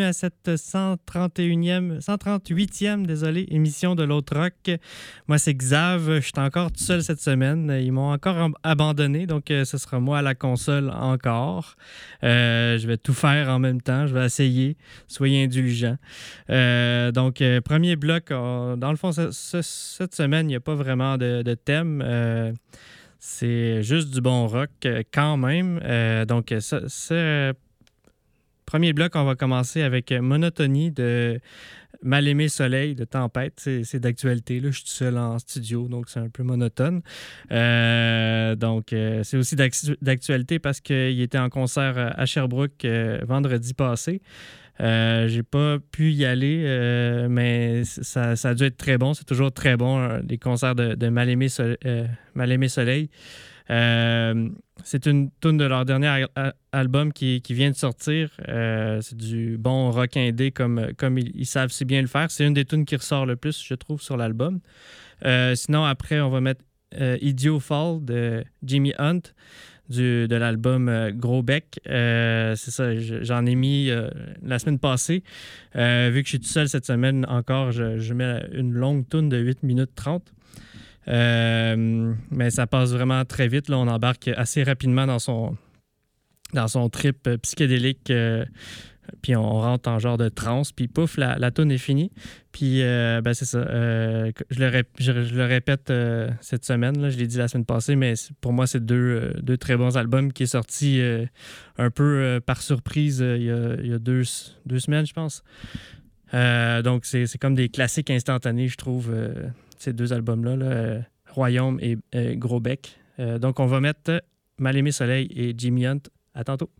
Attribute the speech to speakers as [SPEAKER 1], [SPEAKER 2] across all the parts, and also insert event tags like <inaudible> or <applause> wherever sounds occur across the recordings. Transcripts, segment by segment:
[SPEAKER 1] À cette 131e, 138e, désolé, émission de l'autre rock. Moi, c'est Xav. Je suis encore tout seul cette semaine. Ils m'ont encore abandonné, donc euh, ce sera moi à la console encore. Euh, je vais tout faire en même temps. Je vais essayer. Soyez indulgents. Euh, donc, premier bloc. dans le fond, ce- ce- cette semaine, il n'y a pas vraiment de, thème. C'est juste du bon rock quand même. Donc, ça, c'est Premier bloc, on va commencer avec euh, Monotonie de Mal-aimé Soleil de Tempête. C'est d'actualité. là. Je suis tout seul en studio, donc c'est un peu monotone. Euh, donc, euh, c'est aussi d'actu- d'actualité parce qu'il était en concert à Sherbrooke vendredi passé. J'ai pas pu y aller, mais ça, a dû être très bon. C'est toujours très bon, les concerts de, de Mal-aimé Soleil. C'est une tune de leur dernier al- al- album qui, vient de sortir. Euh, c'est du bon rock indé comme, ils, savent si bien le faire. C'est une des tunes qui ressort le plus, je trouve, sur l'album. Euh, sinon, après, on va mettre euh, Idiot Fall de Jimmy Hunt du, de l'album euh, Gros Bec. C'est ça, je- j'en ai mis la semaine passée. Vu que je suis tout seul cette semaine encore, je, je mets une longue tune de 8 minutes 30. Euh, mais ça passe vraiment très vite. Là, on embarque assez rapidement dans son, dans son trip euh, psychédélique. euh, puis on rentre en genre de transe. Puis pouf, la, la est finie. Puis ben, c'est ça. je, le répète cette semaine. Je l'ai dit la semaine passée, mais pour moi, c'est deux, deux très bons albums qui est sorti un peu par surprise il y a, deux, deux semaines, je pense. Donc, c'est comme des classiques instantanés, je trouve, ces deux albums-là, là, euh, Royaume et euh, Gros Bec. Euh, donc, on va mettre Mal-aimé Soleil et Jimmy Hunt. À tantôt.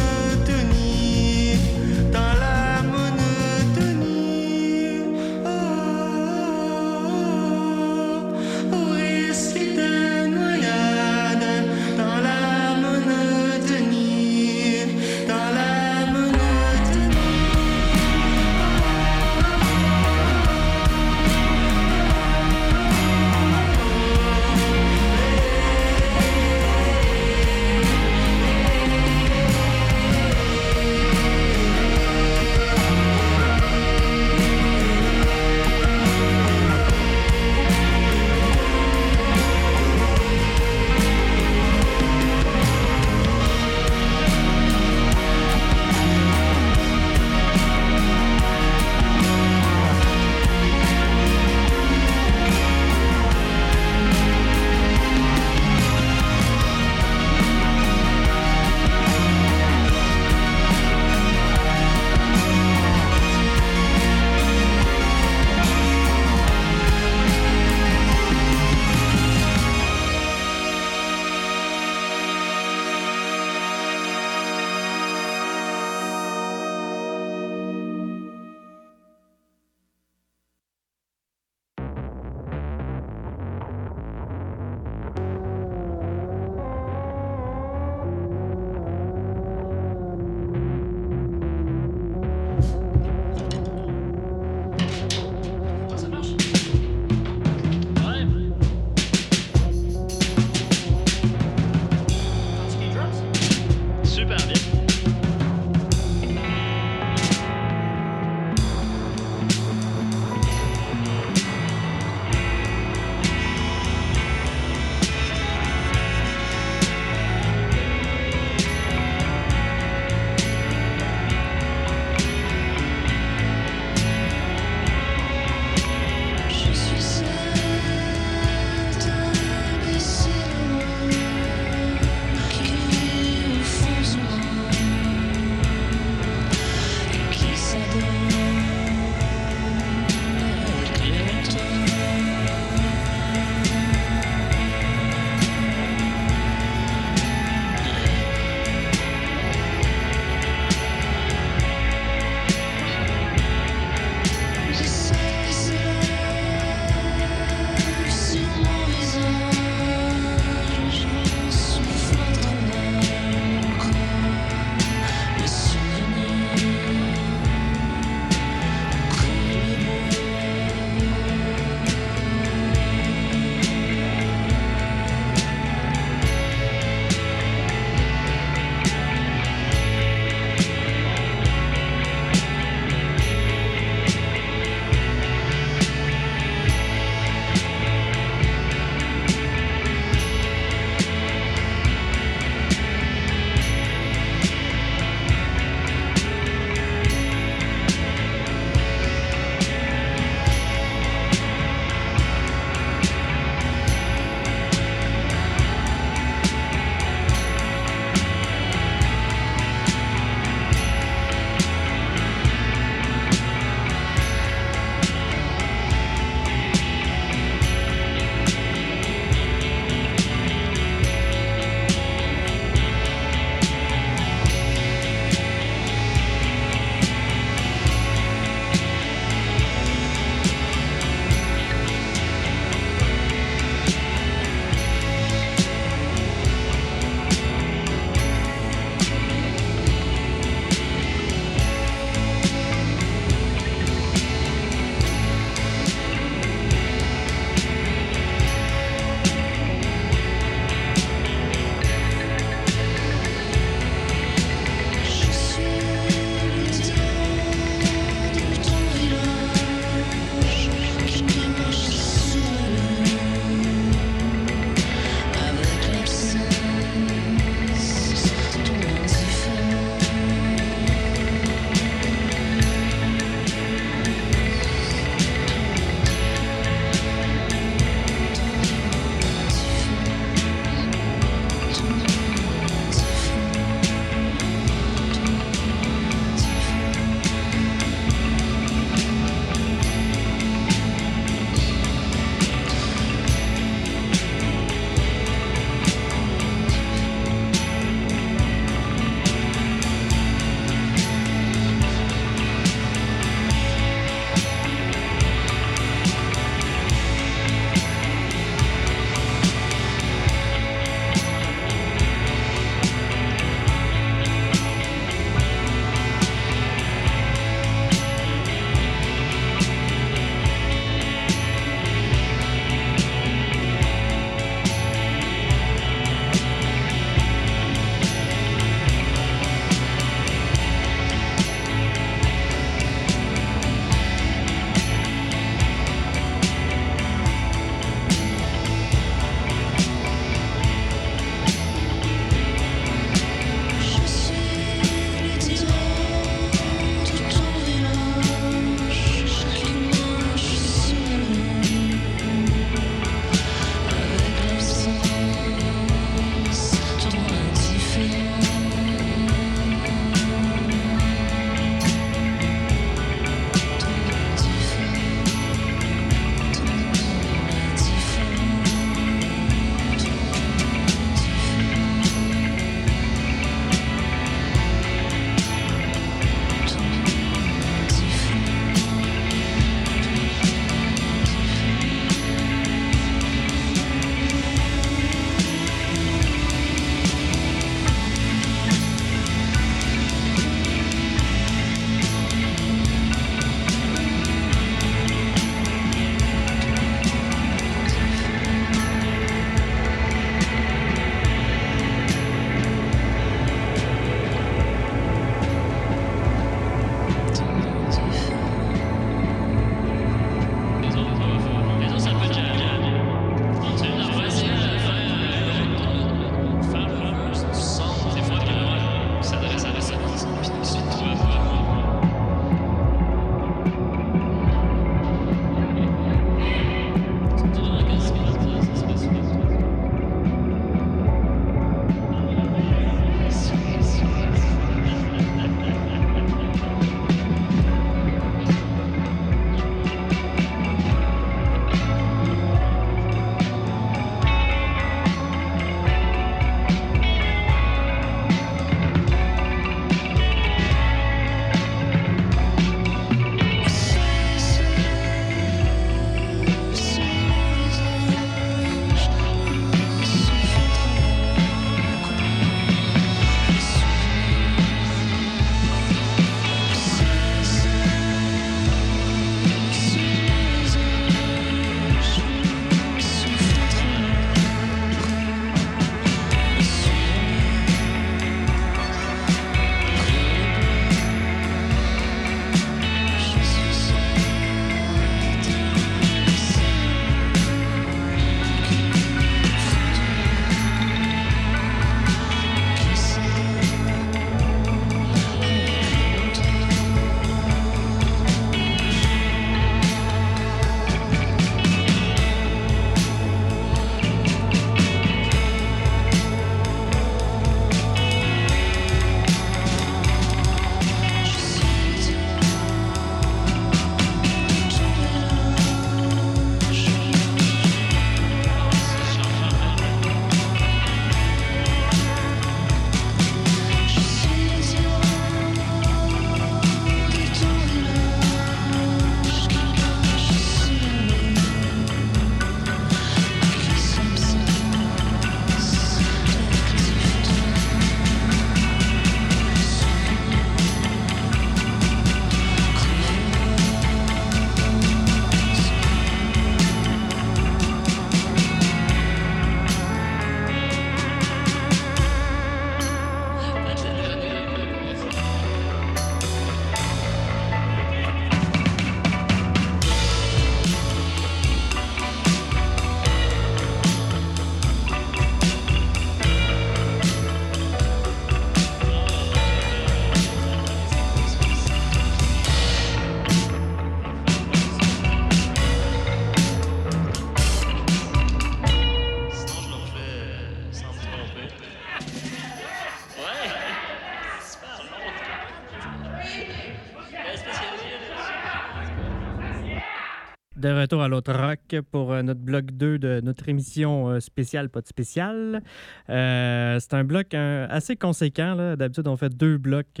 [SPEAKER 1] Retour à l'autre rock pour euh, notre bloc 2 de notre émission euh, spéciale, pas de spécial. Euh, c'est un bloc assez conséquent. D'habitude, on fait deux blocs.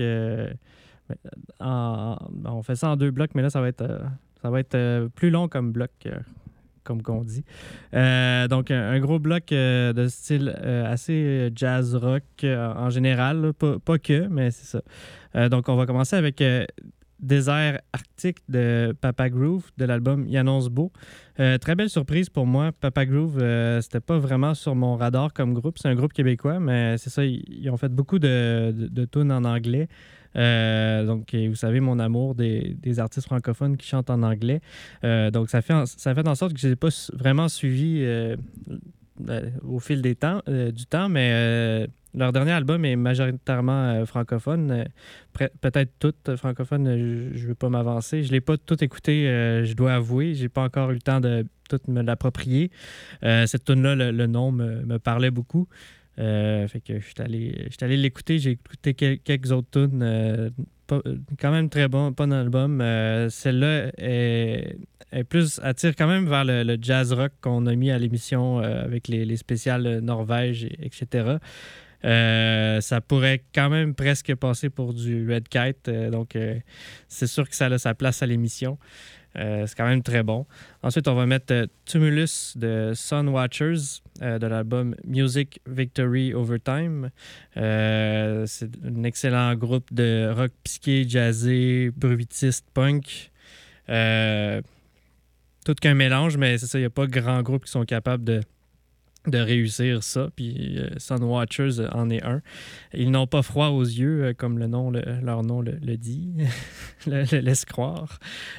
[SPEAKER 1] on fait ça en deux blocs, mais là, ça va être, ça va être plus long comme bloc. comme qu'on dit. donc, un, gros bloc de style assez jazz rock en général, pas, pas, que, mais c'est ça. donc, on va commencer avec Désert Arctique de Papa Groove de l'album Yannonce Beau. Euh, très belle surprise pour moi. Papa Groove, euh, c'était pas vraiment sur mon radar comme groupe. C'est un groupe québécois, mais c'est ça, ils, ont fait beaucoup de, de, tunes en anglais. Euh, donc, vous savez, mon amour des, artistes francophones qui chantent en anglais. donc, ça fait, en, ça fait en sorte que je n'ai pas vraiment suivi au fil des temps, du temps, mais leur dernier album est majoritairement euh, francophone, euh, peut-être tout francophone, euh, je ne veux pas m'avancer. Je ne l'ai pas tout écouté, je dois avouer. J'ai pas encore eu le temps de tout me l'approprier. cette tune-là, le, nom me, parlait beaucoup. fait que je suis allé, allé l'écouter. J'ai écouté quelques autres tunes. quand même très bon, bon album. Celle-là est, plus attire quand même vers le, jazz rock qu'on a mis à l'émission avec les, les spéciales Norvège, etc. Euh, ça pourrait quand même presque passer pour du Red Kite. Euh, donc, euh, c'est sûr que ça a sa place à l'émission. c'est quand même très bon. Ensuite, on va mettre Tumulus de Sun Watchers de l'album Music Victory Overtime. c'est un excellent groupe de rock psyché, jazzé, bruitiste, punk. tout qu'un mélange, mais c'est ça, il n'y a pas grand groupe qui sont capables de de réussir ça. Puis euh, Sun Watchers en est un. Ils n'ont pas froid aux yeux, euh, comme le nom, leur nom le, dit, <laughs> le, laisse croire.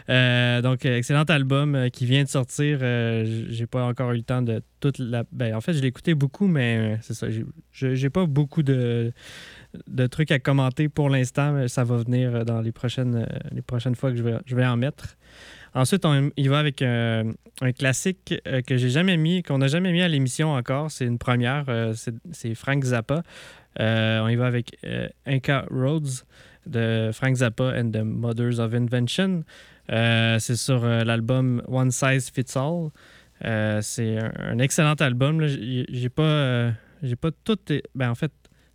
[SPEAKER 1] Euh, donc, excellent album qui vient de sortir. j'ai pas encore eu le temps de toute la. Ben, en fait, je écouté beaucoup, mais c'est ça. J'ai pas beaucoup de, de trucs à commenter pour l'instant, mais ça va venir dans les prochaines, les prochaines fois que je vais, je vais en mettre. Ensuite, on il va avec euh, un, classique euh, que j'ai jamais mis, qu'on n'a jamais mis à l'émission encore. C'est une première. Euh, c'est Frank Zappa. on y va avec Inca Roads de Frank Zappa and the Mothers of Invention. c'est sur l'album One Size Fits All. c'est un, excellent album. J'ai pas, pas tout. Ben, en fait,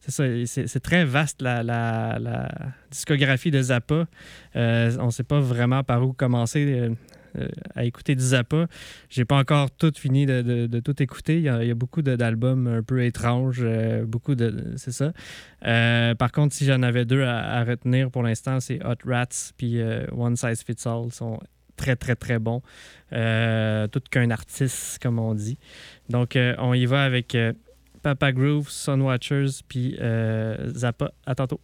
[SPEAKER 1] c'est très vaste la, discographie de Zappa. Euh, on ne sait pas vraiment par où commencer euh, euh, à écouter du Zappa. J'ai pas encore tout fini de, tout écouter. Il y a, beaucoup d'albums un peu étranges, beaucoup de. C'est ça. par contre, si j'en avais deux à, retenir pour l'instant, c'est Hot Rats puis One Size Fits All. sont très, très, très bons. tout qu'un artiste, comme on dit. Donc, on y va avec Papa Groove, Sunwatchers, puis euh, Zappa. À tantôt.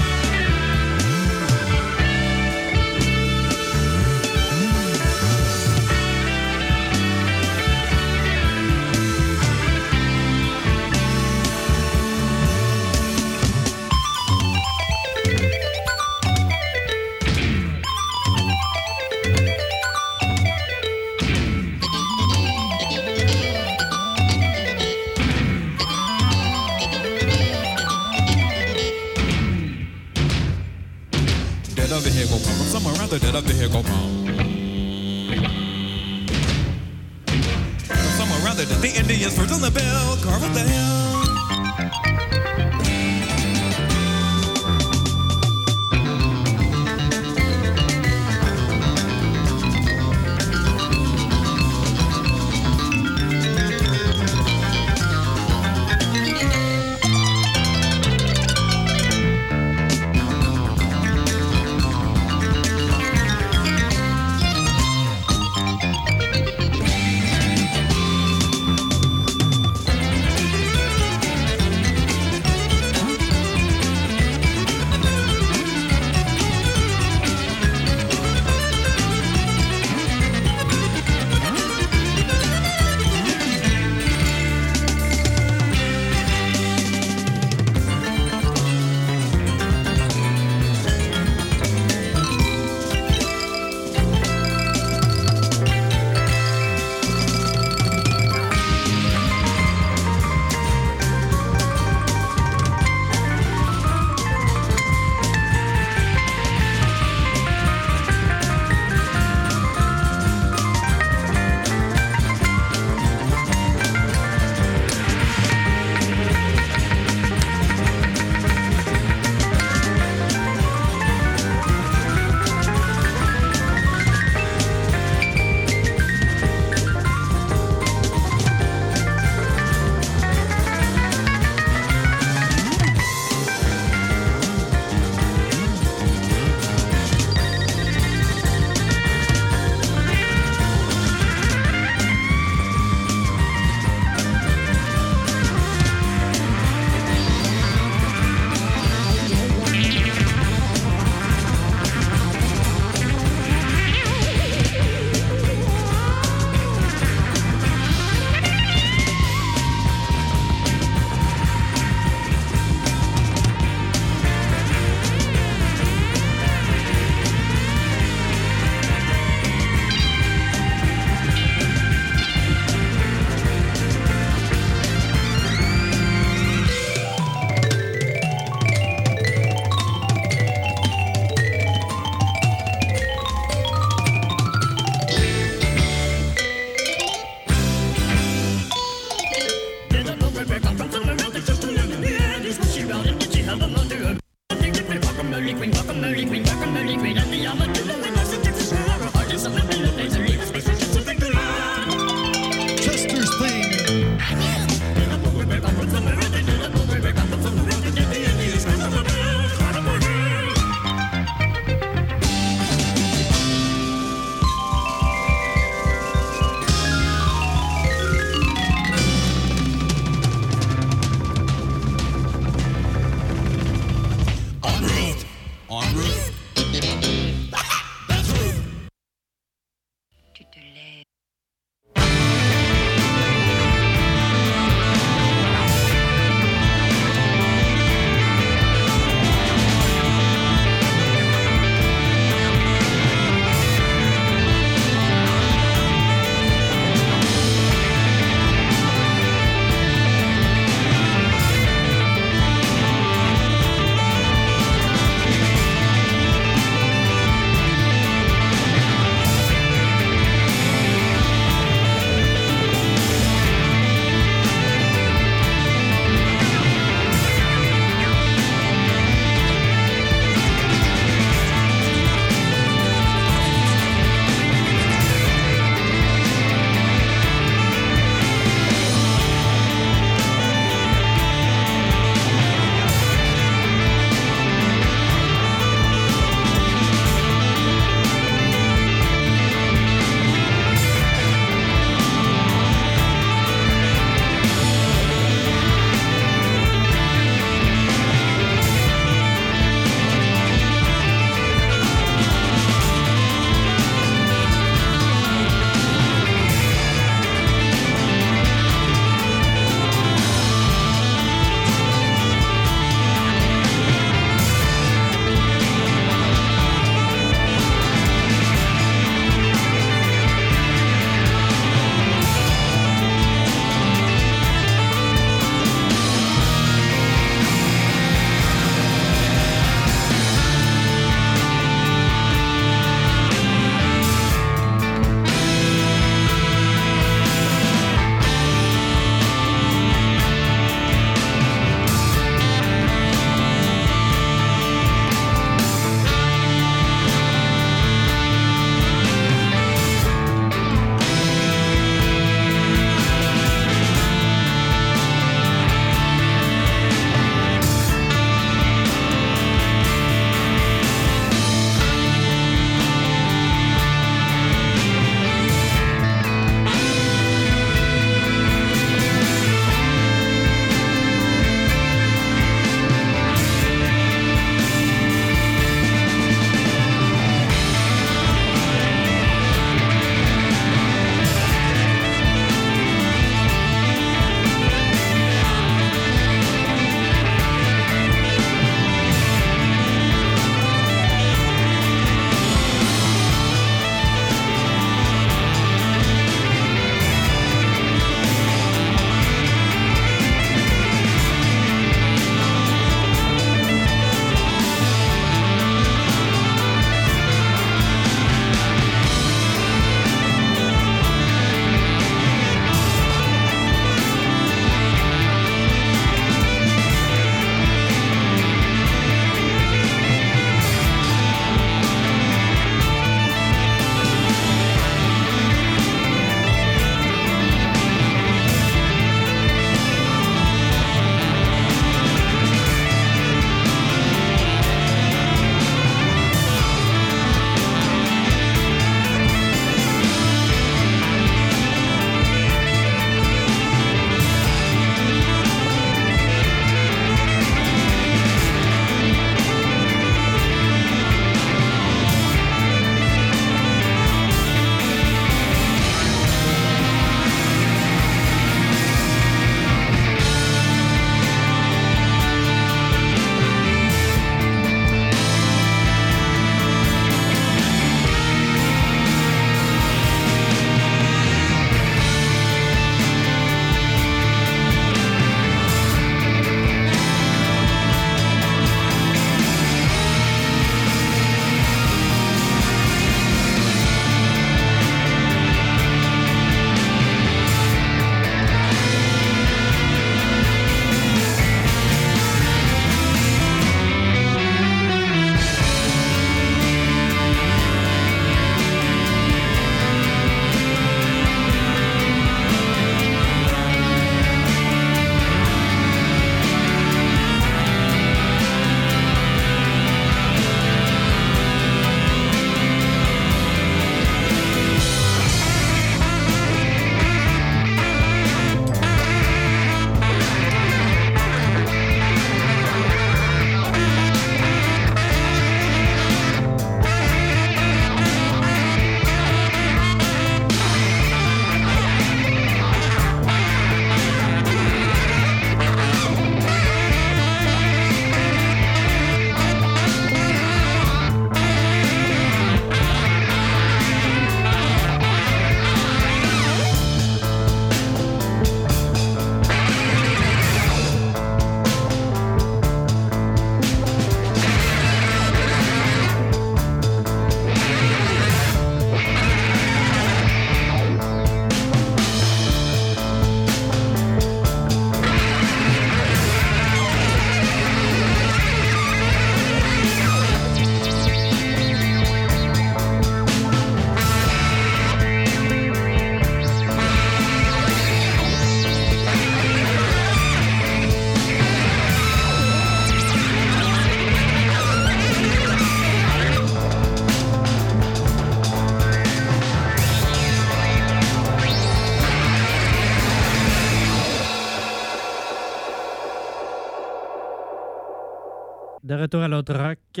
[SPEAKER 1] Retour à l'autre rock.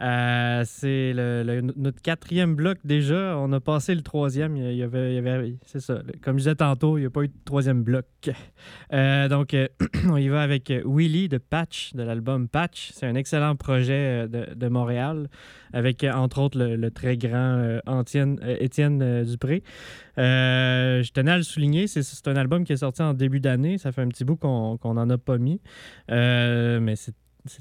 [SPEAKER 1] Euh, c'est notre quatrième bloc déjà. On a passé le troisième. Il y avait, c'est ça. Comme je disais tantôt, il n'y a pas eu de troisième bloc. Euh, donc, euh, <clears throat> on y va avec Willy de Patch, de l'album Patch. C'est un excellent projet de, de Montréal, avec entre autres le, très grand Étienne Dupré. je tenais à le souligner, c'est un album qui est sorti en début d'année. Ça fait un petit bout qu'on n'en a pas mis. mais c'est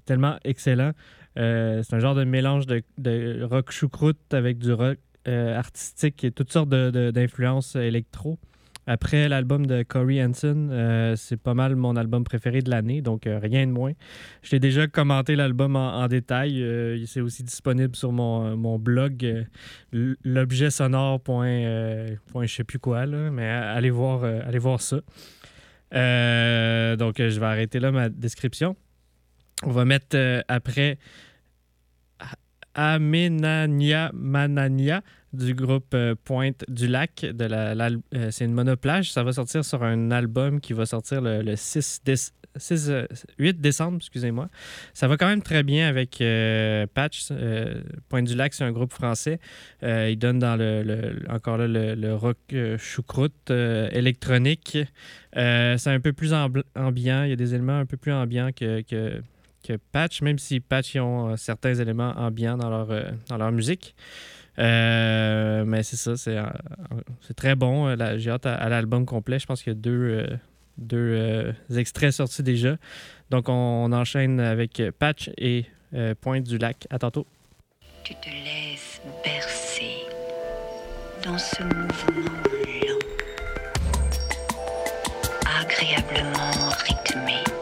[SPEAKER 1] tellement excellent. Euh, c'est un genre de mélange de, rock choucroute avec du rock euh, artistique et toutes sortes d'influences électro. Après l'album de Corey Hansen, euh, c'est pas mal mon album préféré de l'année, donc rien de moins. J'ai déjà commenté l'album en, détail. c'est aussi disponible sur mon, mon blog, l'objet sonore. je sais plus quoi, là, mais allez voir, allez voir ça. donc, je vais arrêter là ma description. On va mettre euh, après Amenania Manania du groupe euh, Pointe du Lac. De la, euh, c'est une monoplage. Ça va sortir sur un album qui va sortir le, 6, 8 décembre. excusez-moi. Ça va quand même très bien avec Patch. Pointe du Lac, c'est un groupe français. il donne dans le, encore là, le, rock choucroute électronique. c'est un peu plus ambiant. Il y a des éléments un peu plus ambiants que que Patch, même si Patch ont euh, certains éléments ambiants dans leur, euh, dans leur musique. Euh, mais c'est ça, c'est, très bon. J'ai hâte à, l'album complet. Je pense qu'il y a deux, deux extraits sortis déjà. Donc on, enchaîne avec Patch et Pointe du Lac. À tantôt.
[SPEAKER 2] Tu te laisses bercer dans ce mouvement lent, agréablement rythmé.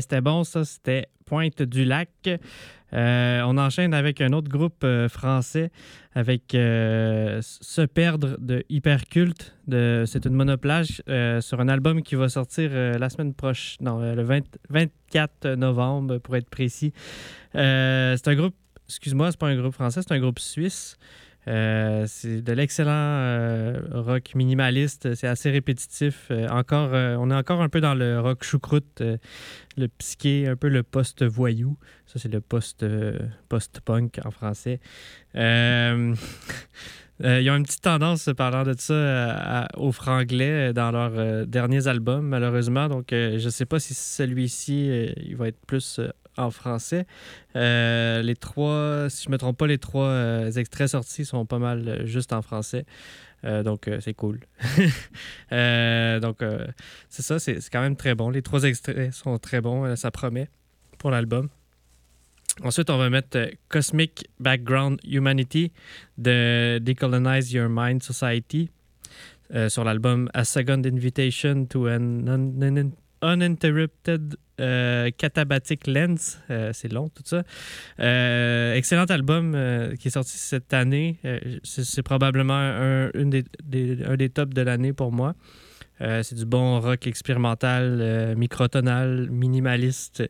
[SPEAKER 1] C'était bon, ça. C'était Pointe du Lac. Euh, on enchaîne avec un autre groupe euh, français, avec euh, Se perdre de Hyperculte. C'est une monoplage sur un album qui va sortir la semaine prochaine, non, le 20 24 novembre, pour être précis. C'est un groupe, excuse-moi, c'est pas un groupe français, c'est un groupe suisse. Euh, c'est de l'excellent euh, rock minimaliste. C'est assez répétitif. Euh, encore, on est encore un peu dans le rock choucroute, le psyché, un peu le post-voyou. Ça, c'est le post, post-punk en français. <laughs> Ils ont une petite tendance, parlant de ça, à- à- au franglais dans leurs derniers albums, malheureusement. Donc, je ne sais pas si celui-ci, il va être plus en français. Euh, les trois, si je ne me trompe pas, les trois euh, extraits sortis sont pas mal euh, juste en français. Donc, c'est cool. <laughs> Donc, c'est ça, c'est quand même très bon. Les trois extraits sont très bons, ça promet pour l'album. Ensuite, on va mettre Cosmic Background Humanity de Decolonize Your Mind Society sur l'album A Second Invitation to an Uninterrupted euh, Catabatic Lens. Euh, c'est long, tout ça. Euh, excellent album qui est sorti cette année. C'est, probablement un, des, des- un des tops de l'année pour moi. C'est du bon rock expérimental, microtonal, minimaliste.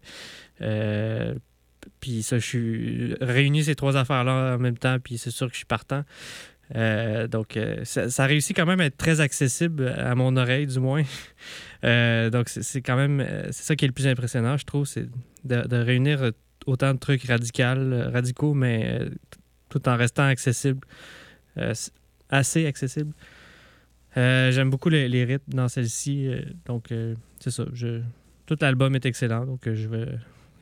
[SPEAKER 1] Puis ça, je suis réuni ces trois affaires-là en même temps, puis c'est sûr que je suis partant. Euh, donc, euh, ça, réussit quand même à être très accessible à mon oreille, du moins. <laughs> Euh, donc, c'est quand même, euh, c'est ça qui est le plus impressionnant, je trouve, c'est de, réunir euh, autant de trucs radicaux, radicaux, mais euh, tout en restant accessible, Euh, assez accessible. Euh, J'aime beaucoup les, les rythmes dans celle-ci, euh, donc euh, c'est ça. Je, tout l'album est excellent, donc euh, je vais,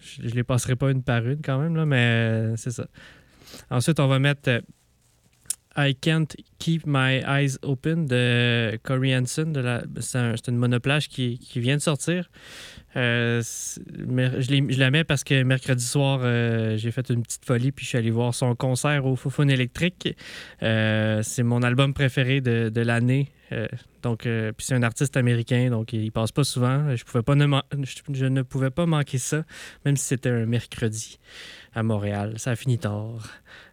[SPEAKER 1] je, je les passerai pas une par une quand même, là, mais euh, c'est ça. Ensuite, on va mettre euh, I Can't Keep My Eyes Open de Corey Hansen. C'est un- c'est une monoplage qui, qui vient de sortir. Euh, je, je la mets parce que mercredi soir, euh, j'ai fait une petite folie puis je suis allé voir son concert au Foufoune électrique. Euh, c'est mon album préféré de, de l'année. Donc, puis c'est un artiste américain, donc il passe pas souvent. Je, pouvais pas ne je ne pouvais pas manquer ça, même si c'était un mercredi à Montréal. Ça a fini tard.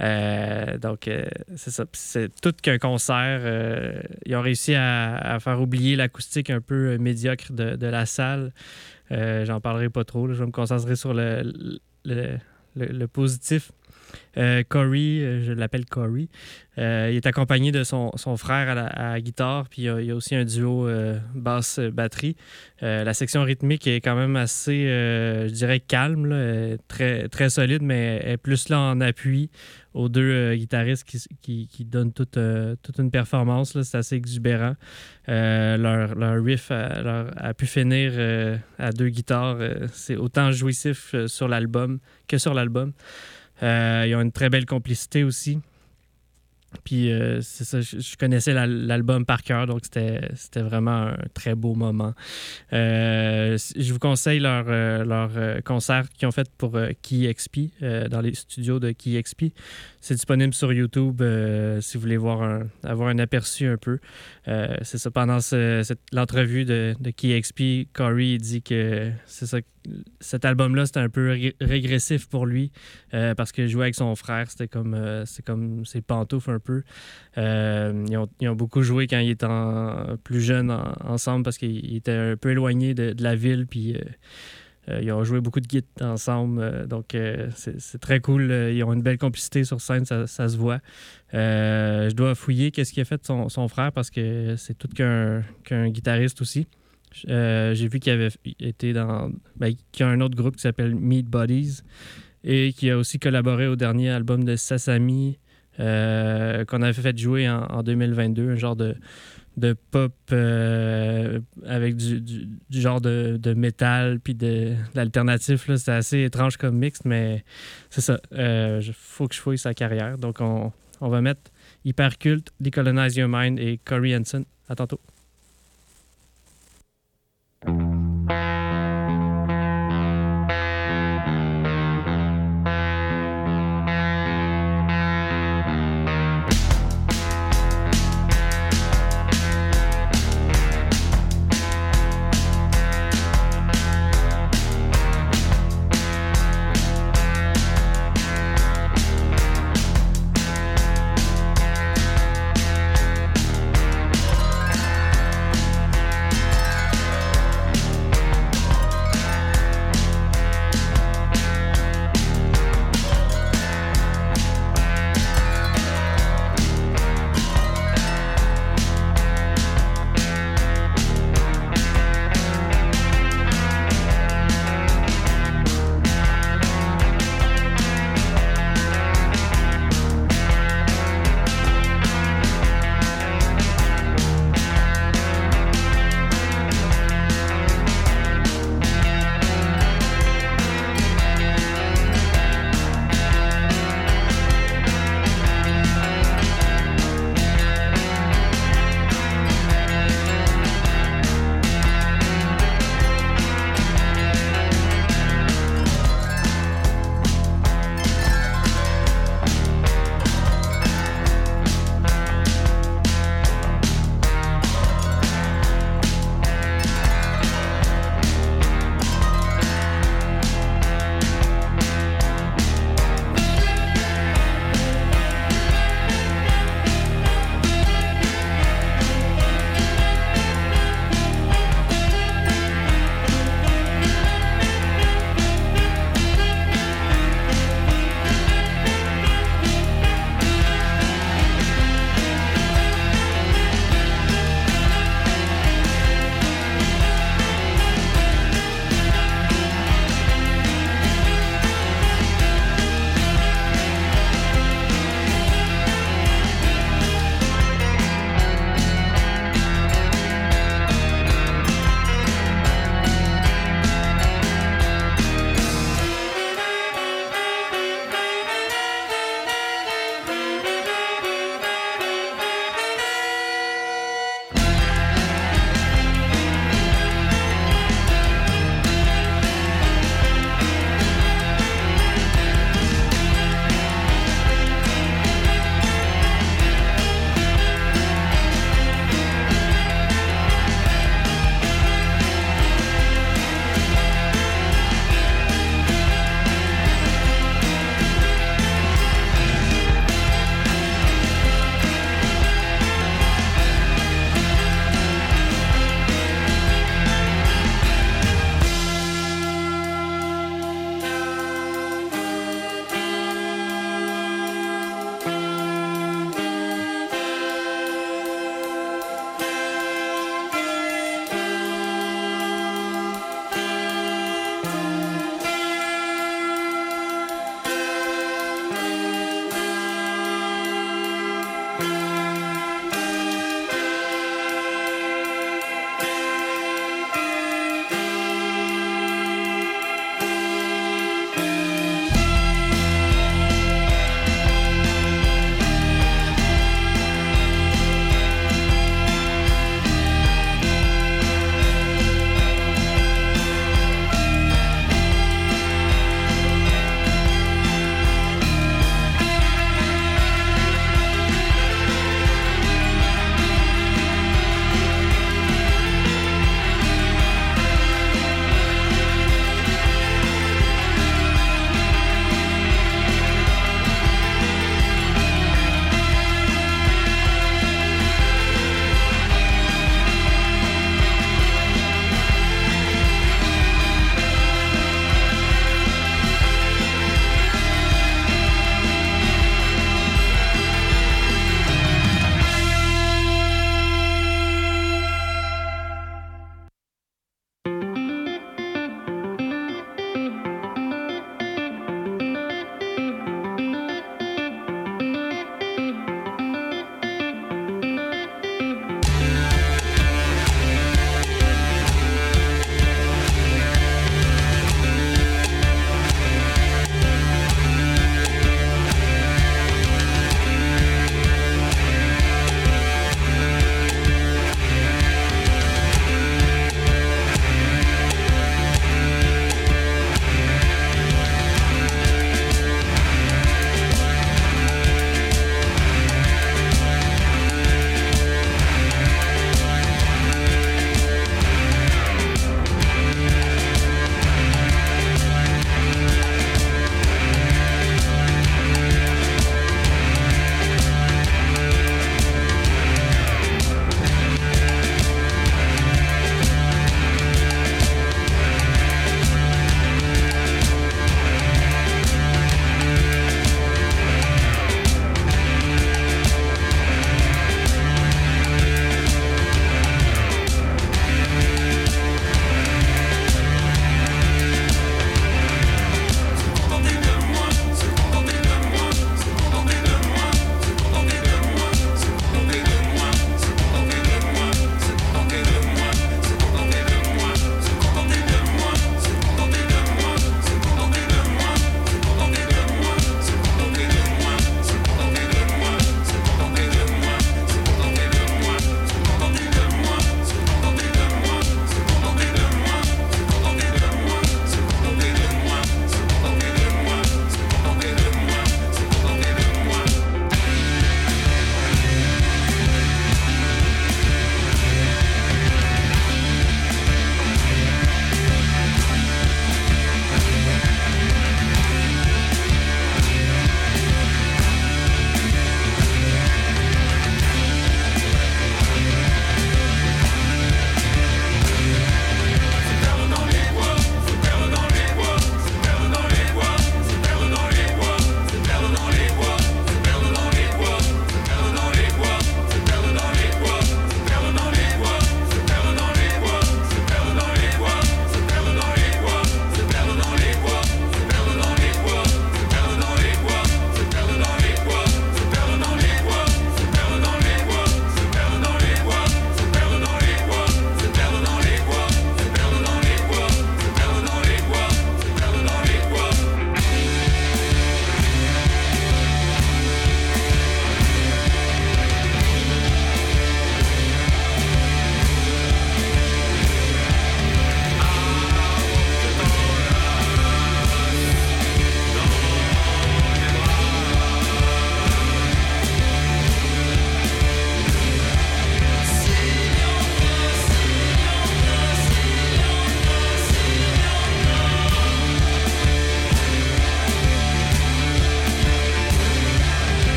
[SPEAKER 1] Euh, donc, euh, c'est ça. C'est tout qu'un concert. euh, ils ont réussi à, faire oublier l'acoustique un peu médiocre de, la salle. J'en parlerai pas trop. Je me concentrer sur le positif. Euh, Corey, euh, je l'appelle Corey, euh, il est accompagné de son, son frère à la, guitare, puis il y a, aussi un duo basse-batterie. La section rythmique est quand même assez, je dirais, calme, très, très solide, mais est plus là en appui aux deux guitaristes qui, qui, qui donnent toute, toute une performance. C'est assez exubérant. Leur, leur riff a, a pu finir à deux guitares. c'est autant jouissif sur l'album que sur l'album. Euh, ils ont une très belle complicité aussi. Puis euh, c'est ça, je, connaissais la- l'album par cœur, donc c'était vraiment un très beau moment. Euh, je vous conseille leur, leur concert qu'ils ont fait pour Key XP, euh, dans les studios de Key XP. C'est disponible sur YouTube euh, si vous voulez voir avoir un aperçu un peu. Euh, c'est ça, pendant ce- cette- l'entrevue de, de Key XP, Corey dit que c'est ça, cet album-là, c'était un peu ré- régressif pour lui euh, parce que jouer avec son frère, c'était comme, c'est comme ses pantoufles un peu. Ils, ont, ils ont beaucoup joué quand ils étaient en- plus jeunes en- ensemble parce qu'ils étaient un peu éloignés de, de la ville. Puis ils ont joué beaucoup de guides ensemble. euh, donc euh, c'est très cool. Euh, Ils ont une belle complicité sur scène, ça, se voit. Euh, je dois fouiller qu'est-ce qu'il a fait son, son frère parce que c'est tout qu'un guitariste aussi. Euh, J'ai vu qu'il avait été dans. Ben, qu'il y a un autre groupe qui s'appelle Meat Bodies et qui a aussi collaboré au dernier album de Sasami euh, qu'on avait fait jouer en, en 2022, un genre de, de pop euh, avec du, du- du genre de, de métal puis de, l'alternatif. C'est assez étrange comme mix, mais c'est ça. Il faut que je fouille sa carrière. Donc, on, on va mettre Hyperculte, Decolonize Your Mind et Corey Hansen. À tantôt.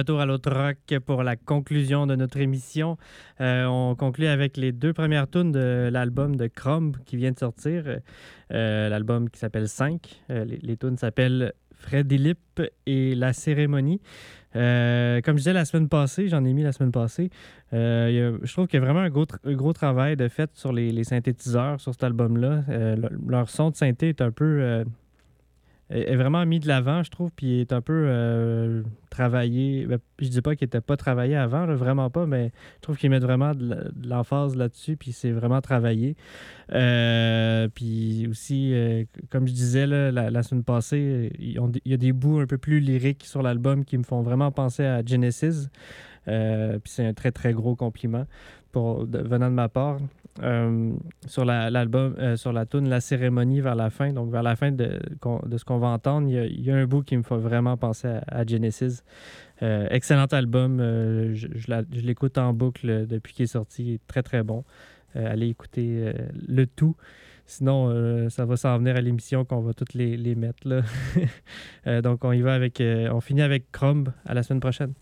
[SPEAKER 1] Retour à l'autre rock pour la conclusion de notre émission. Euh, on conclut avec les deux premières tunes de l'album de Chrome qui vient de sortir. Euh, l'album qui s'appelle 5. Euh, les, les tunes s'appellent Fred Lip et La Cérémonie. Comme je disais la semaine passée, j'en ai mis la semaine passée, je trouve qu'il y a vraiment un gros, travail de fait sur les, synthétiseurs sur cet album-là. Le- leur son de synthé est un peu. Est vraiment mis de l'avant, je trouve, puis est un peu euh, travaillé. Ben, je dis pas qu'il n'était pas travaillé avant, vraiment pas, mais je trouve qu'ils mettent vraiment de l'emphase là-dessus, puis c'est vraiment travaillé. Euh, puis aussi, euh, comme je disais la, semaine passée, il y a des bouts un peu plus lyriques sur l'album qui me font vraiment penser à Genesis. Puis c'est un très, très gros compliment pour, venant de ma part. Euh, sur la- l'album, euh, sur la tune La cérémonie vers la fin, donc vers la fin de, de ce qu'on va entendre, il y, a, un bout qui me fait vraiment penser à, Genesis. Euh, excellent album, je, je la- l'écoute en boucle depuis qu'il est sorti, très très bon. Allez écouter le tout. Sinon, ça va s'en venir à l'émission qu'on va toutes les, mettre. Là. <laughs> Donc, on y va avec. on finit avec Chrome à la semaine prochaine.